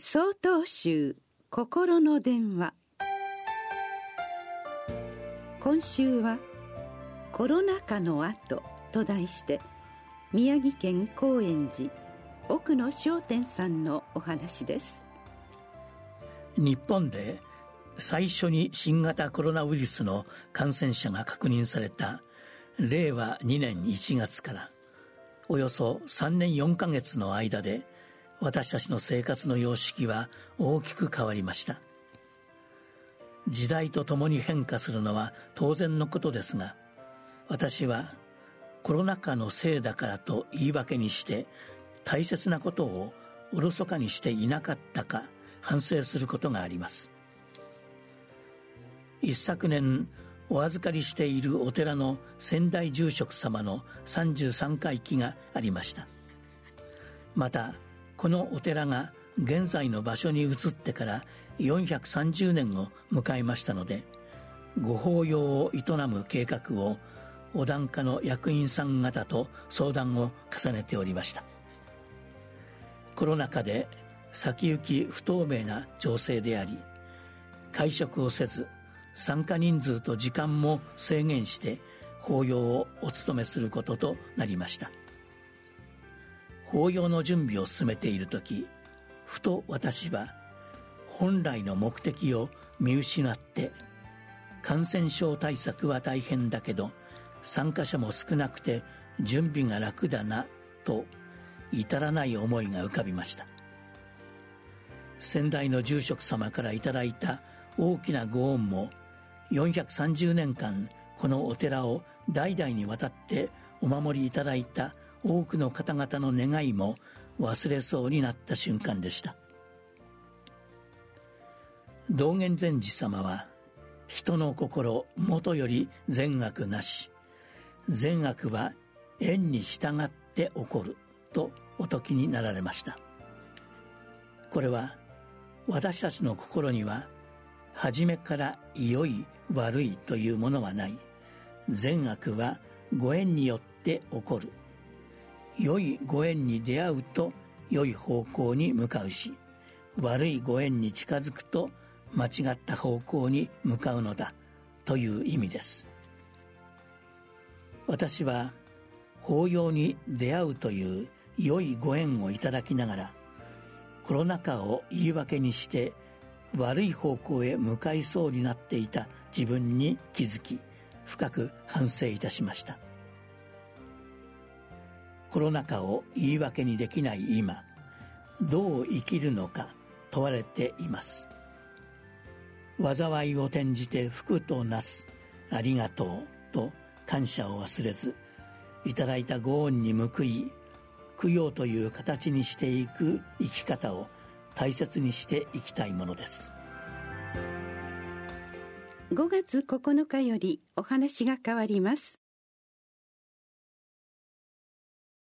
総統集心の電話。今週は「コロナ禍の後」と題して宮城県高円寺奥野商店さんのお話です。日本で最初に新型コロナウイルスの感染者が確認された令和2年1月からおよそ3年4ヶ月の間で私たちの生活の様式は大きく変わりました。時代とともに変化するのは当然のことですが私はコロナ禍のせいだからと言い訳にして大切なことをおろそかにしていなかったか反省することがあります。一昨年お預かりしているお寺の先代住職様の33回忌がありました。またこのお寺が現在の場所に移ってから430年を迎えましたのでご法要を営む計画をお檀家の役員さん方と相談を重ねておりました。コロナ禍で先行き不透明な情勢であり会食をせず参加人数と時間も制限して法要をお務めすることとなりました。法要の準備を進めている時ふと私は本来の目的を見失って感染症対策は大変だけど参加者も少なくて準備が楽だなと至らない思いが浮かびました。先代の住職様からいただいた大きなご恩も430年間このお寺を代々にわたってお守りいただいた多くの方々の願いも忘れそうになった瞬間でした。道元禅師様は人の心もとより善悪なし善悪は縁に従って起こるとお説きになられました。これは私たちの心には初めから良い悪いというものはない。善悪はご縁によって起こる。良いご縁に出会うと良い方向に向かうし悪いご縁に近づくと間違った方向に向かうのだという意味です。私は法要に出会うという良いご縁をいただきながらコロナ禍を言い訳にして悪い方向へ向かいそうになっていた自分に気づき深く反省いたしました。コロナ禍を言い訳にできない今どう生きるのか問われています。災いを転じて福となすありがとうと感謝を忘れずいただいたご恩に報い供養という形にしていく生き方を大切にしていきたいものです。5月9日よりお話が変わります。